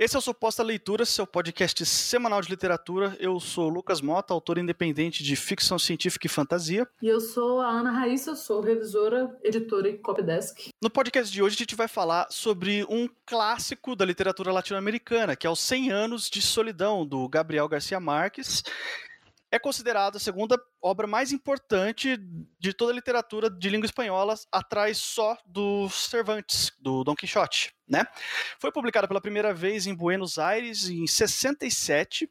Esse é o Suposta Leitura, seu podcast semanal de literatura. Eu sou Lucas Mota, autor independente de ficção científica e fantasia. E eu sou a Ana Raíssa, sou revisora, editora e copydesk. No podcast de hoje a gente vai falar sobre um clássico da literatura latino-americana, que é Os 100 Anos de Solidão, do Gabriel Garcia Marques é considerado a segunda obra mais importante de toda a literatura de língua espanhola, atrás só do Cervantes, do Dom Quixote, né? Foi publicada pela primeira vez em Buenos Aires em 67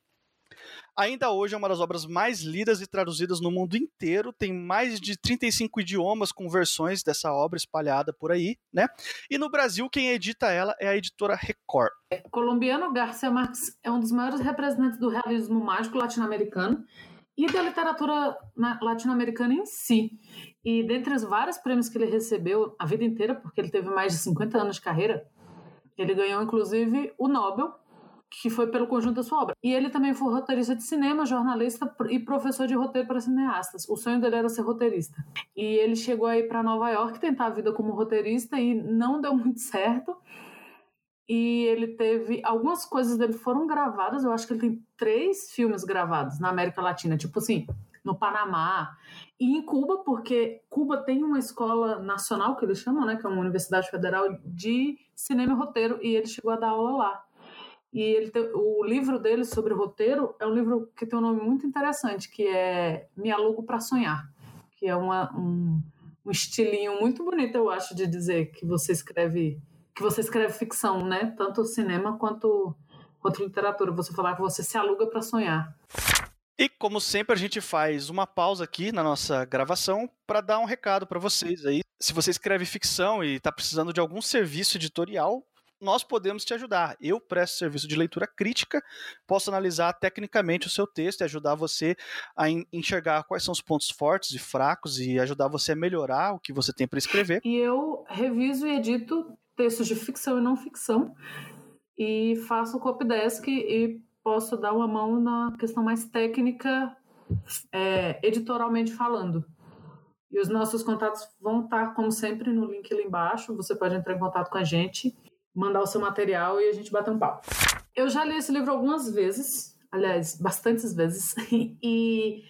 Ainda hoje é uma das obras mais lidas e traduzidas no mundo inteiro, tem mais de 35 idiomas com versões dessa obra espalhada por aí, né? E no Brasil, quem edita ela é a editora Record. Colombiano Garcia Marques é um dos maiores representantes do realismo mágico latino-americano e da literatura latino-americana em si. E dentre os vários prêmios que ele recebeu a vida inteira, porque ele teve mais de 50 anos de carreira, ele ganhou inclusive o Nobel que foi pelo conjunto da sua obra. E ele também foi roteirista de cinema, jornalista e professor de roteiro para cineastas. O sonho dele era ser roteirista. E ele chegou aí para Nova York tentar a vida como roteirista e não deu muito certo. E ele teve. Algumas coisas dele foram gravadas, eu acho que ele tem três filmes gravados na América Latina, tipo assim, no Panamá e em Cuba, porque Cuba tem uma escola nacional, que eles chamam, né, que é uma universidade federal de cinema e roteiro, e ele chegou a dar aula lá. E ele tem, o livro dele sobre roteiro é um livro que tem um nome muito interessante, que é Me Alugo para Sonhar, que é uma, um, um estilinho muito bonito, eu acho, de dizer que você escreve que você escreve ficção, né? Tanto cinema quanto quanto literatura. Você falar que você se aluga para sonhar. E como sempre a gente faz uma pausa aqui na nossa gravação para dar um recado para vocês aí. Se você escreve ficção e está precisando de algum serviço editorial, nós podemos te ajudar. Eu presto serviço de leitura crítica, posso analisar tecnicamente o seu texto e ajudar você a enxergar quais são os pontos fortes e fracos e ajudar você a melhorar o que você tem para escrever. E eu reviso e edito textos de ficção e não ficção e faço copydesk e posso dar uma mão na questão mais técnica, é, editorialmente falando. E os nossos contatos vão estar, como sempre, no link ali embaixo. Você pode entrar em contato com a gente mandar o seu material e a gente bater um papo. Eu já li esse livro algumas vezes, aliás, bastantes vezes, e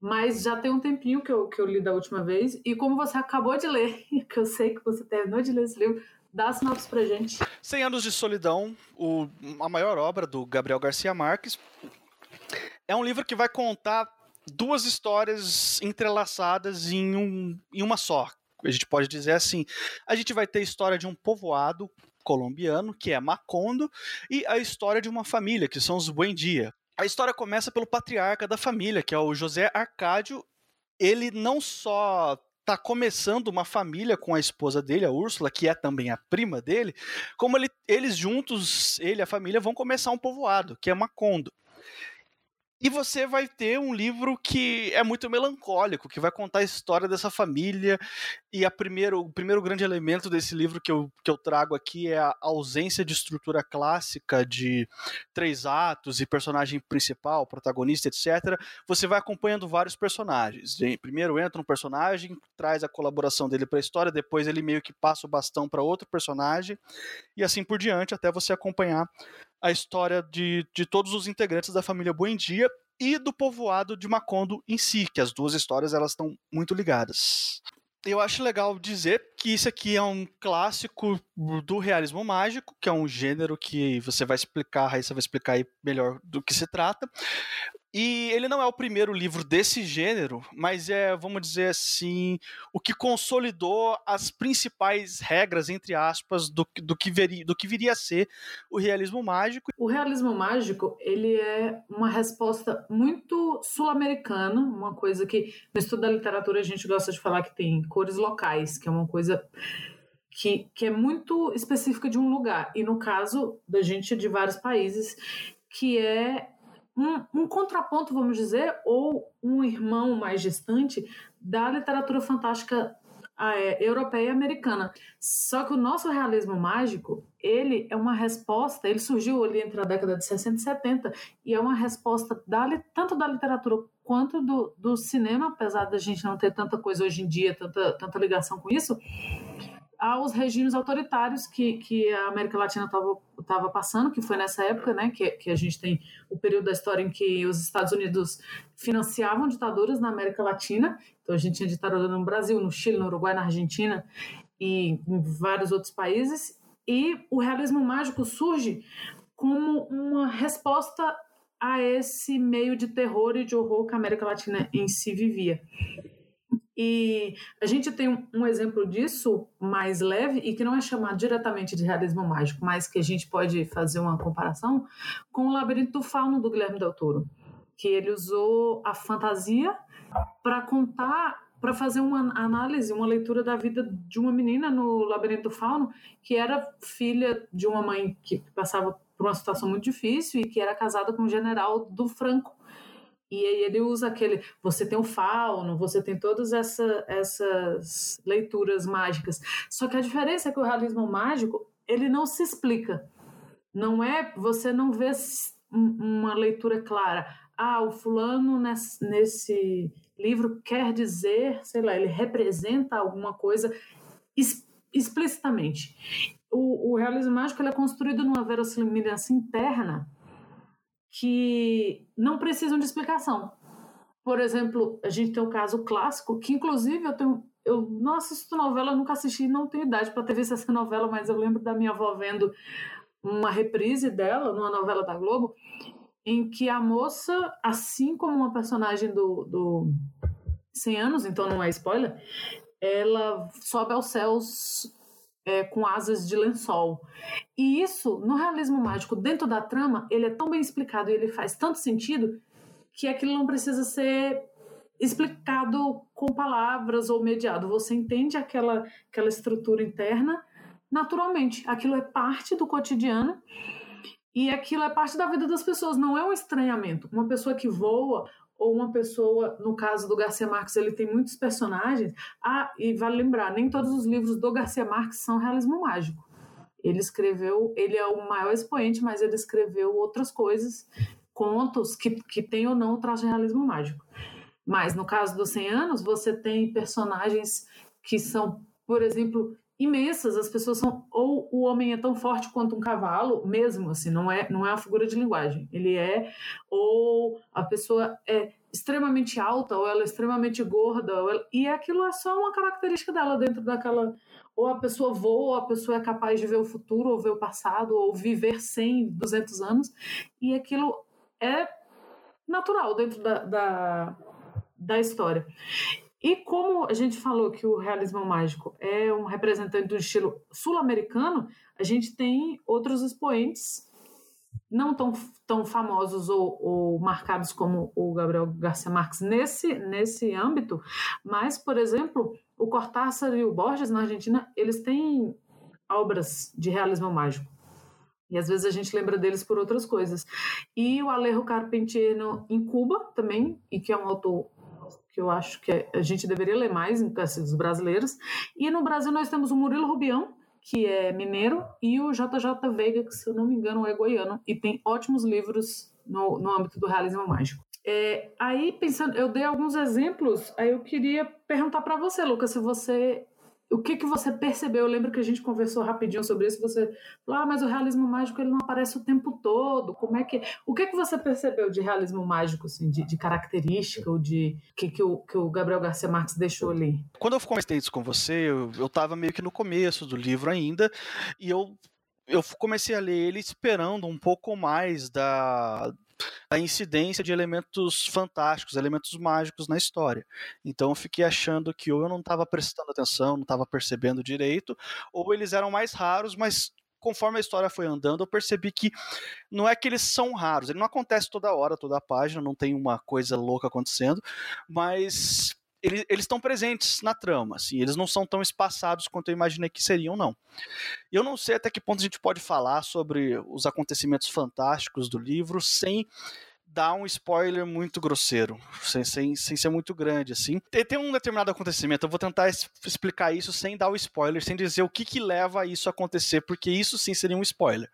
mas já tem um tempinho que eu, que eu li da última vez, e como você acabou de ler, que eu sei que você terminou de ler esse livro, dá a sinopse pra gente. 100 Anos de Solidão, o, a maior obra do Gabriel Garcia Marques, é um livro que vai contar duas histórias entrelaçadas em, um, em uma só. A gente pode dizer assim: a gente vai ter a história de um povoado colombiano, que é Macondo, e a história de uma família, que são os Buendia. A história começa pelo patriarca da família, que é o José Arcádio. Ele não só está começando uma família com a esposa dele, a Úrsula, que é também a prima dele, como ele, eles juntos, ele e a família, vão começar um povoado, que é Macondo. E você vai ter um livro que é muito melancólico, que vai contar a história dessa família. E a primeiro, o primeiro grande elemento desse livro que eu, que eu trago aqui é a ausência de estrutura clássica de três atos e personagem principal, protagonista, etc. Você vai acompanhando vários personagens. Primeiro entra um personagem, traz a colaboração dele para a história, depois ele meio que passa o bastão para outro personagem, e assim por diante, até você acompanhar a história de, de todos os integrantes da família Buendia e do povoado de Macondo em si, que as duas histórias elas estão muito ligadas. Eu acho legal dizer que isso aqui é um clássico do realismo mágico, que é um gênero que você vai explicar, a Raíssa vai explicar aí melhor do que se trata. E ele não é o primeiro livro desse gênero, mas é, vamos dizer assim, o que consolidou as principais regras, entre aspas, do, do, que, veri, do que viria a ser o realismo mágico. O realismo mágico, ele é uma resposta muito sul-americana, uma coisa que no estudo da literatura a gente gosta de falar que tem cores locais, que é uma coisa que, que é muito específica de um lugar. E no caso da gente de vários países, que é um, um, contraponto, vamos dizer, ou um irmão mais distante da literatura fantástica é, europeia e americana. Só que o nosso realismo mágico, ele é uma resposta, ele surgiu ali entre a década de 60 e 70, e é uma resposta da, tanto da literatura quanto do, do cinema, apesar da gente não ter tanta coisa hoje em dia, tanta, tanta ligação com isso, aos regimes autoritários que, que a América Latina estava passando, que foi nessa época, né, que, que a gente tem o período da história em que os Estados Unidos financiavam ditaduras na América Latina. Então a gente tinha ditadura no Brasil, no Chile, no Uruguai, na Argentina e em vários outros países. E o realismo mágico surge como uma resposta a esse meio de terror e de horror que a América Latina em si vivia. E a gente tem um, exemplo disso mais leve e que não é chamado diretamente de realismo mágico, mas que a gente pode fazer uma comparação com o Labirinto do Fauno do Guilherme Del Toro, que ele usou a fantasia para contar, para fazer uma análise, uma leitura da vida de uma menina no Labirinto do Fauno, que era filha de uma mãe que passava por uma situação muito difícil e que era casada com um general do Franco e aí ele usa aquele. Você tem o fauno, você tem todas essa, essas leituras mágicas. Só que a diferença é que o realismo mágico ele não se explica. Não é. Você não vê uma leitura clara. Ah, o fulano nesse, nesse livro quer dizer, sei lá, ele representa alguma coisa explicitamente. O, o realismo mágico ele é construído numa verossimilhança interna que não precisam de explicação. Por exemplo, a gente tem o um caso clássico, que inclusive eu tenho. Eu não assisto novela, nunca assisti, não tenho idade para ter visto essa novela, mas eu lembro da minha avó vendo uma reprise dela, numa novela da Globo, em que a moça, assim como uma personagem do, do 100 anos, então não é spoiler, ela sobe aos céus é, com asas de lençol. E isso, no realismo mágico, dentro da trama, ele é tão bem explicado e ele faz tanto sentido que aquilo não precisa ser explicado com palavras ou mediado. Você entende aquela, aquela estrutura interna naturalmente. Aquilo é parte do cotidiano e aquilo é parte da vida das pessoas, não é um estranhamento. Uma pessoa que voa ou uma pessoa, no caso do Garcia Marques, ele tem muitos personagens. Ah, e vale lembrar, nem todos os livros do Garcia Marques são realismo mágico. Ele escreveu, ele é o maior expoente, mas ele escreveu outras coisas, contos que, que tem ou não o traço de realismo mágico. Mas no caso dos 100 anos, você tem personagens que são, por exemplo, imensas. As pessoas são ou o homem é tão forte quanto um cavalo, mesmo assim, não é não é uma figura de linguagem. Ele é ou a pessoa é extremamente alta ou ela é extremamente gorda, ela, e aquilo é só uma característica dela dentro daquela ou a pessoa voa, ou a pessoa é capaz de ver o futuro, ou ver o passado, ou viver 100, 200 anos, e aquilo é natural dentro da, da, da história. E como a gente falou que o realismo mágico é um representante do estilo sul-americano, a gente tem outros expoentes não tão, tão famosos ou, ou, marcados como o Gabriel Garcia Marques nesse, nesse âmbito, mas, por exemplo, o Cortázar e o Borges na Argentina, eles têm obras de realismo mágico. E às vezes a gente lembra deles por outras coisas. E o Alejo Carpentier em Cuba também, e que é um autor que eu acho que a gente deveria ler mais, assim, os brasileiros. E no Brasil nós temos o Murilo Rubião, que é mineiro, e o JJ Veiga, que se eu não me engano é goiano, e tem ótimos livros no, no âmbito do realismo mágico. É, aí, pensando, eu dei alguns exemplos, aí eu queria perguntar para você, Lucas, se você o que que você percebeu? Eu lembro que a gente conversou rapidinho sobre isso. Você falou, ah, mas o realismo mágico ele não aparece o tempo todo. Como é que? O que que você percebeu de realismo mágico, assim, de, de característica ou de que que o, que o Gabriel Garcia Marques deixou ali? Quando eu comentei isso com você, eu, eu tava meio que no começo do livro ainda e eu eu comecei a ler ele esperando um pouco mais da, a incidência de elementos fantásticos, elementos mágicos na história. Então eu fiquei achando que ou eu não estava prestando atenção, não estava percebendo direito, ou eles eram mais raros, mas conforme a história foi andando, eu percebi que não é que eles são raros, ele não acontece toda hora, toda a página, não tem uma coisa louca acontecendo, mas eles, estão presentes na trama, assim, eles não são tão espaçados quanto eu imaginei que seriam, não. Eu não sei até que ponto a gente pode falar sobre os acontecimentos fantásticos do livro sem dar um spoiler muito grosseiro, sem, sem, sem ser muito grande, assim. Tem, tem um determinado acontecimento, eu vou tentar explicar isso sem dar o spoiler, sem dizer o que que leva a isso acontecer, porque isso sim seria um spoiler.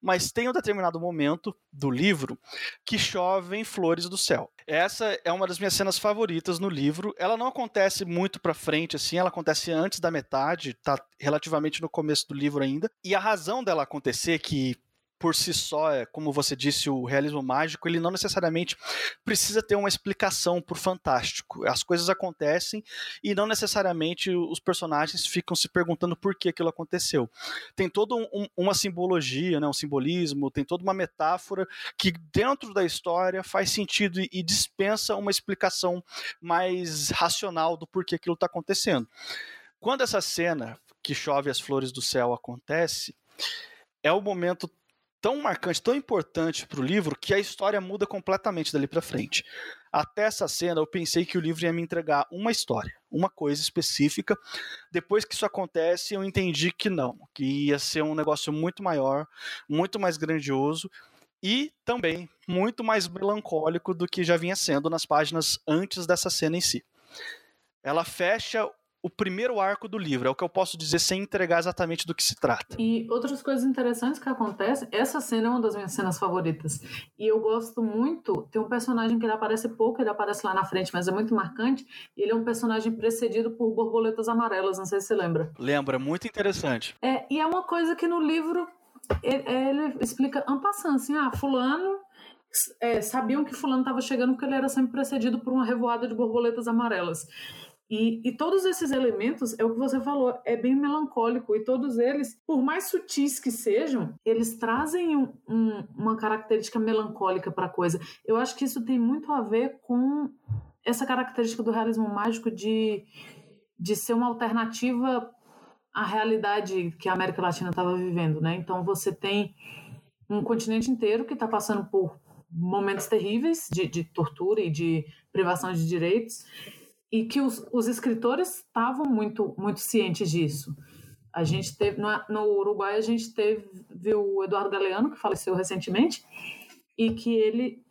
Mas tem um determinado momento do livro que chovem flores do céu. Essa é uma das minhas cenas favoritas no livro. Ela não acontece muito pra frente, assim, ela acontece antes da metade, tá relativamente no começo do livro ainda. E a razão dela acontecer, que por si só, é, como você disse, o realismo mágico, ele não necessariamente precisa ter uma explicação por fantástico. As coisas acontecem e não necessariamente os personagens ficam se perguntando por que aquilo aconteceu. Tem toda um, uma simbologia, né, um simbolismo, tem toda uma metáfora que dentro da história faz sentido e, e dispensa uma explicação mais racional do porquê aquilo está acontecendo. Quando essa cena que chove as flores do céu acontece, é o momento tão marcante, tão importante para o livro, que a história muda completamente dali para frente. Até essa cena, eu pensei que o livro ia me entregar uma história, uma coisa específica. Depois que isso acontece, eu entendi que não, que ia ser um negócio muito maior, muito mais grandioso e também muito mais melancólico do que já vinha sendo nas páginas antes dessa cena em si. Ela fecha o primeiro arco do livro, é o que eu posso dizer sem entregar exatamente do que se trata. E outras coisas interessantes que acontecem, essa cena é uma das minhas cenas favoritas. E eu gosto muito, tem um personagem que ele aparece pouco, ele aparece lá na frente, mas é muito marcante, ele é um personagem precedido por borboletas amarelas, não sei se você lembra. Lembra, muito interessante. É, e é uma coisa que no livro ele, ele explica en passant, assim, ah, fulano é, sabiam que fulano estava chegando porque ele era sempre precedido por uma revoada de borboletas amarelas. E, e, todos esses elementos, é o que você falou, é bem melancólico. E todos eles, por mais sutis que sejam, eles trazem um, um, uma característica melancólica para a coisa. Eu acho que isso tem muito a ver com essa característica do realismo mágico de, de ser uma alternativa à realidade que a América Latina estava vivendo. Né? Então você tem um continente inteiro que está passando por momentos terríveis de, de tortura e de privação de direitos e que os, os escritores estavam muito, muito cientes disso. A gente teve, no, no Uruguai, a gente teve o Eduardo Galeano, que faleceu recentemente, e que ele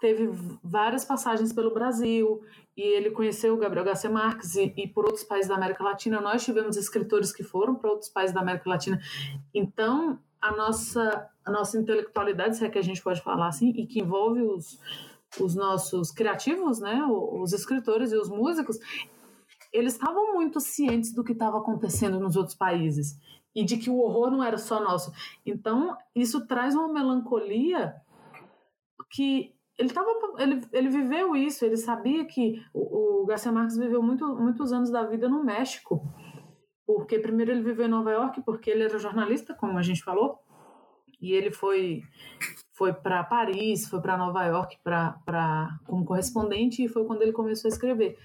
teve várias passagens pelo Brasil, e ele conheceu o Gabriel Garcia Marques e, e, por outros países da América Latina. Nós tivemos escritores que foram para outros países da América Latina. Então, a nossa, a nossa intelectualidade, se é que a gente pode falar assim, e que envolve os, os nossos criativos, né, os escritores e os músicos, eles estavam muito cientes do que estava acontecendo nos outros países e de que o horror não era só nosso. Então, isso traz uma melancolia que ele tava, ele, ele viveu isso, ele sabia que o, o Garcia Marques viveu muito, muitos anos da vida no México. Porque primeiro ele viveu em Nova York, porque ele era jornalista, como a gente falou, e ele foi foi para Paris, foi para Nova York para como correspondente e foi quando ele começou a escrever.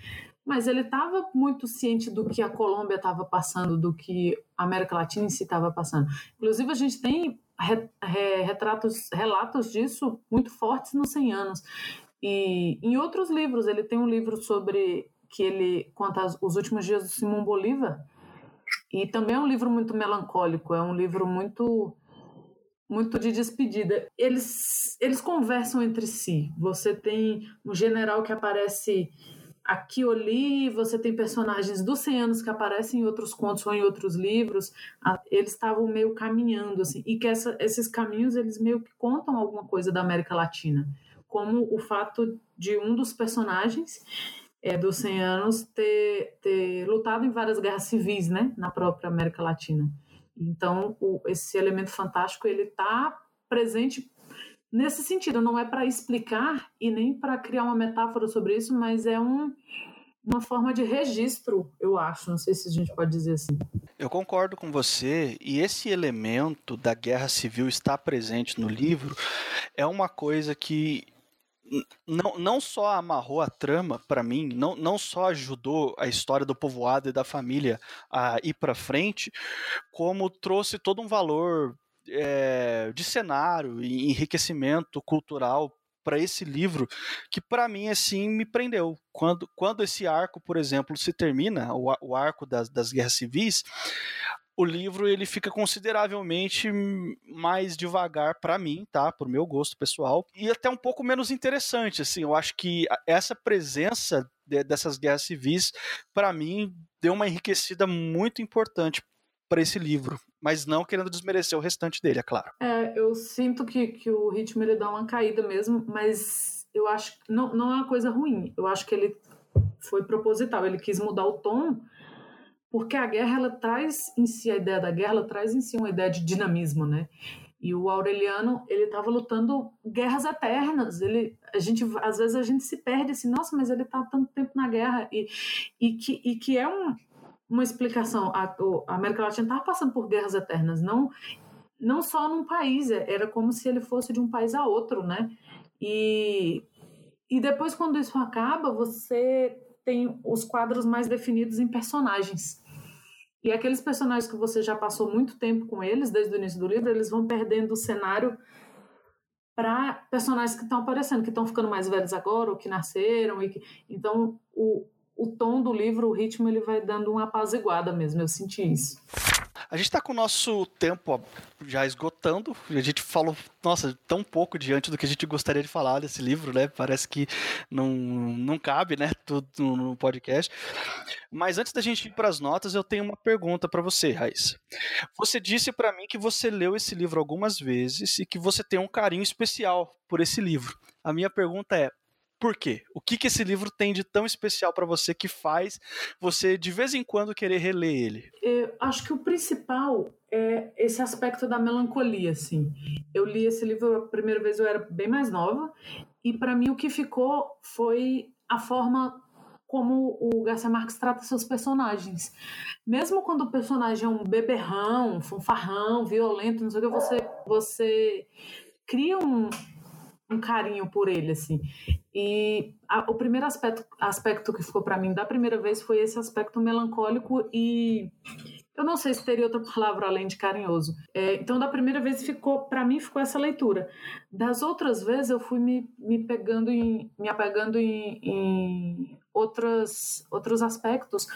Mas ele estava muito ciente do que a Colômbia estava passando, do que a América Latina em si estava passando. Inclusive, a gente tem retratos, relatos disso muito fortes nos 100 anos. E em outros livros, ele tem um livro sobre que ele conta os últimos dias do Simão Bolívar, e também é um livro muito melancólico, é um livro muito muito de despedida. Eles, eles conversam entre si. Você tem um general que aparece aqui ou ali, você tem personagens dos 100 anos que aparecem em outros contos ou em outros livros. Eles estavam meio caminhando, assim, e que essa, esses caminhos eles meio que contam alguma coisa da América Latina. Como o fato de um dos personagens é, dos 100 anos ter, ter lutado em várias guerras civis, né, na própria América Latina. Então, o, esse elemento fantástico ele está presente nesse sentido. Não é para explicar e nem para criar uma metáfora sobre isso, mas é um, uma forma de registro, eu acho. Não sei se a gente pode dizer assim. Eu concordo com você, e esse elemento da guerra civil está presente no livro é uma coisa que não, não só amarrou a trama para mim, não, não só ajudou a história do povoado e da família a ir para frente, como trouxe todo um valor é, de cenário e enriquecimento cultural para esse livro que para mim assim me prendeu. Quando, quando esse arco por exemplo se termina o, o arco das, das guerras civis o livro ele fica consideravelmente mais devagar para mim, tá? Por meu gosto pessoal e até um pouco menos interessante, assim. Eu acho que essa presença de, dessas guerras civis, para mim, deu uma enriquecida muito importante para esse livro, mas não querendo desmerecer o restante dele, é claro. É, eu sinto que, que o ritmo ele dá uma caída mesmo, mas eu acho que não, não é uma coisa ruim. Eu acho que ele foi proposital, ele quis mudar o tom porque a guerra ela traz em si a ideia da guerra, ela traz em si uma ideia de dinamismo, né? E o Aureliano, ele estava lutando guerras eternas. Ele, a gente, às vezes a gente se perde assim, nossa, mas ele está tanto tempo na guerra e, e que, e que é um, uma explicação. A, a América Latina estava passando por guerras eternas, não não só num país, é, era como se ele fosse de um país a outro, né? E, e depois, quando isso acaba, você tem os quadros mais definidos em personagens. E aqueles personagens que você já passou muito tempo com eles, desde o início do livro, eles vão perdendo o cenário para personagens que estão aparecendo, que estão ficando mais velhos agora, ou que nasceram. E que... Então, o, o tom do livro, o ritmo, ele vai dando uma apaziguada mesmo. Eu senti isso. A gente está com o nosso tempo já esgotando. A gente falou, nossa, tão pouco diante do que a gente gostaria de falar desse livro, né? Parece que não, não cabe, né? Tudo no podcast. Mas antes da gente ir para as notas, eu tenho uma pergunta para você, Raíssa. Você disse para mim que você leu esse livro algumas vezes e que você tem um carinho especial por esse livro. A minha pergunta é: por quê? O que, que esse livro tem de tão especial para você que faz você de vez em quando querer reler ele? Eu acho que o principal é esse aspecto da melancolia, assim. Eu li esse livro a primeira vez eu era bem mais nova e para mim o que ficou foi a forma como o Garcia Marques trata seus personagens. Mesmo quando o personagem é um beberrão, um fanfarrão, violento, não sei o que, você, você cria um, um carinho por ele, assim. E a, o primeiro aspecto, aspecto que ficou para mim da primeira vez foi esse aspecto melancólico e eu não sei se teria outra palavra além de carinhoso. É, então, da primeira vez ficou, para mim, ficou essa leitura. Das outras vezes, eu fui me, me pegando em, me apegando em, em outras, outros aspectos,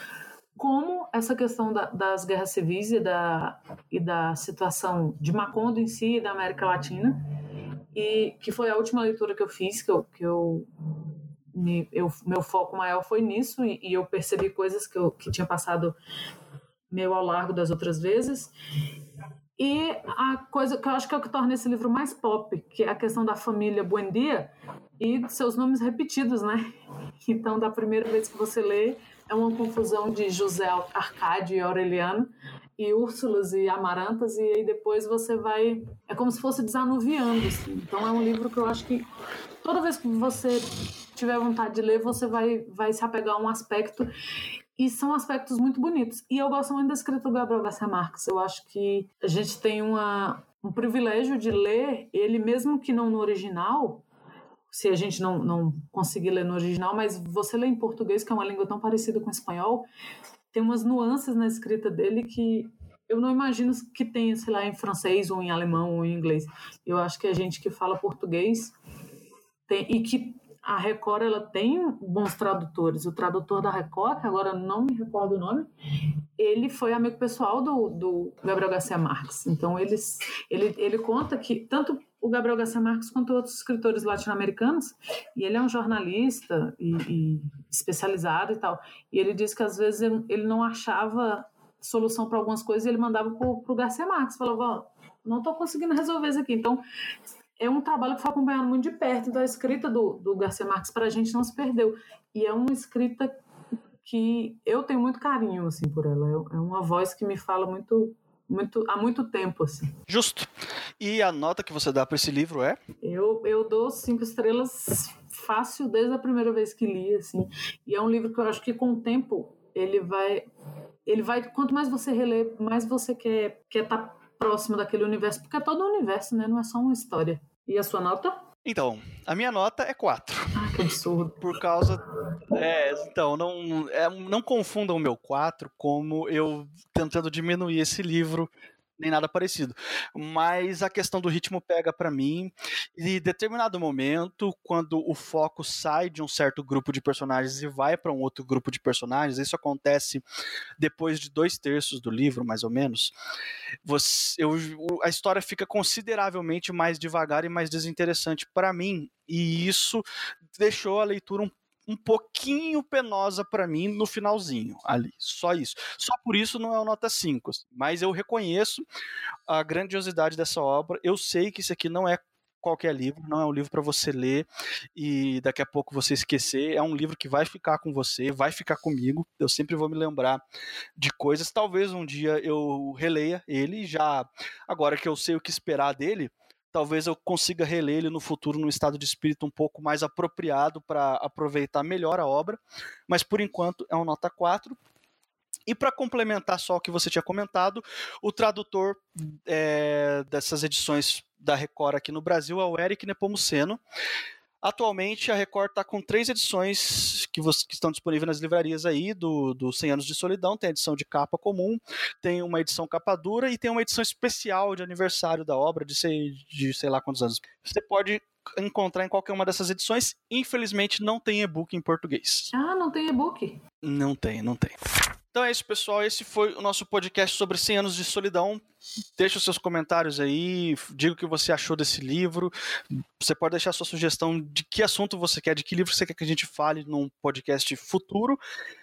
como essa questão da, das guerras civis e da, e da situação de Macondo em si e da América Latina e que foi a última leitura que eu fiz, que eu, que eu, me, eu meu foco maior foi nisso, e, e, eu percebi coisas que eu que tinha passado meio ao largo das outras vezes. E a coisa que eu acho que é o que torna esse livro mais pop, que é a questão da família Buendia e seus nomes repetidos, né? Então, da primeira vez que você lê, é uma confusão de José Arcádio e Aureliano, e Úrsulas e Amarantas, e aí depois você vai. É como se fosse desanuviando. Assim. Então é um livro que eu acho que toda vez que você tiver vontade de ler, você vai, vai se apegar a um aspecto. E são aspectos muito bonitos. E eu gosto muito da escrita do Gabriel Garcia Marques. Eu acho que a gente tem uma, um privilégio de ler ele, mesmo que não no original, se a gente não, não conseguir ler no original, mas você lê em português, que é uma língua tão parecida com o espanhol, tem umas nuances na escrita dele que eu não imagino que tenha, sei lá, em francês ou em alemão ou em inglês. Eu acho que a gente que fala português tem, e que a Record ela tem bons tradutores. O tradutor da Record, que agora não me recordo o nome, ele foi amigo pessoal do, do Gabriel Garcia Marques. Então eles, ele, ele conta que tanto o Gabriel Garcia Marques quanto outros escritores latino-americanos, e ele é um jornalista e, e, especializado e tal, e ele disse que às vezes ele, não achava solução para algumas coisas e ele mandava para o Garcia Marques, falava, não estou conseguindo resolver isso aqui. Então, é um trabalho que foi acompanhando muito de perto, então a escrita do, do Garcia Marques para a gente não se perdeu, e é uma escrita que eu tenho muito carinho assim por ela, é, é uma voz que me fala muito muito, há muito tempo, assim. Justo. E a nota que você dá para esse livro é? Eu, eu dou cinco estrelas fácil desde a primeira vez que li, assim. E é um livro que eu acho que com o tempo ele vai, ele vai, quanto mais você relê, mais você quer quer estar tá próximo daquele universo, porque é todo um universo, né? Não é só uma história. E a sua nota? Então, a minha nota é 4. Ah, que absurdo. Por causa. É, então, não, é, não confundam o meu 4 como eu tentando diminuir esse livro nem nada parecido. Mas a questão do ritmo pega para mim. E em determinado momento, quando o foco sai de um certo grupo de personagens e vai para um outro grupo de personagens, isso acontece depois de dois terços do livro, mais ou menos. Você, eu, a história fica consideravelmente mais devagar e mais desinteressante para mim. E isso deixou a leitura um um pouquinho penosa para mim no finalzinho ali. Só isso. Só por isso não é uma nota 5. Assim. Mas eu reconheço a grandiosidade dessa obra. Eu sei que isso aqui não é qualquer livro, não é um livro para você ler e daqui a pouco você esquecer. É um livro que vai ficar com você, vai ficar comigo. Eu sempre vou me lembrar de coisas. Talvez um dia eu releia ele já agora que eu sei o que esperar dele talvez eu consiga reler ele no futuro num estado de espírito um pouco mais apropriado para aproveitar melhor a obra, mas por enquanto é um nota 4. E para complementar só o que você tinha comentado, o tradutor é, dessas edições da Record aqui no Brasil é o Eric Nepomuceno. Atualmente, a Record está com três edições que, que, estão disponíveis nas livrarias aí, do, do 100 Anos de Solidão. Tem a edição de capa comum, tem uma edição capa dura e tem uma edição especial de aniversário da obra, de sei, de sei lá quantos anos. Você pode encontrar em qualquer uma dessas edições. Infelizmente, não tem e-book em português. Ah, não tem e-book? Não tem, não tem. Então é isso, pessoal. Esse foi o nosso podcast sobre 100 anos de solidão. Deixe os seus comentários aí, diga o que você achou desse livro. Você pode deixar sua sugestão de que assunto você quer, de que livro você quer que a gente fale num podcast futuro.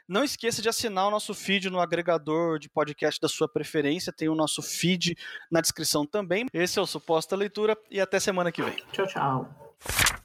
Não esqueça de assinar o nosso feed no agregador de podcast da sua preferência. Tem o nosso feed na descrição também. Esse é o Suposta Leitura e até semana que vem. Tchau, tchau.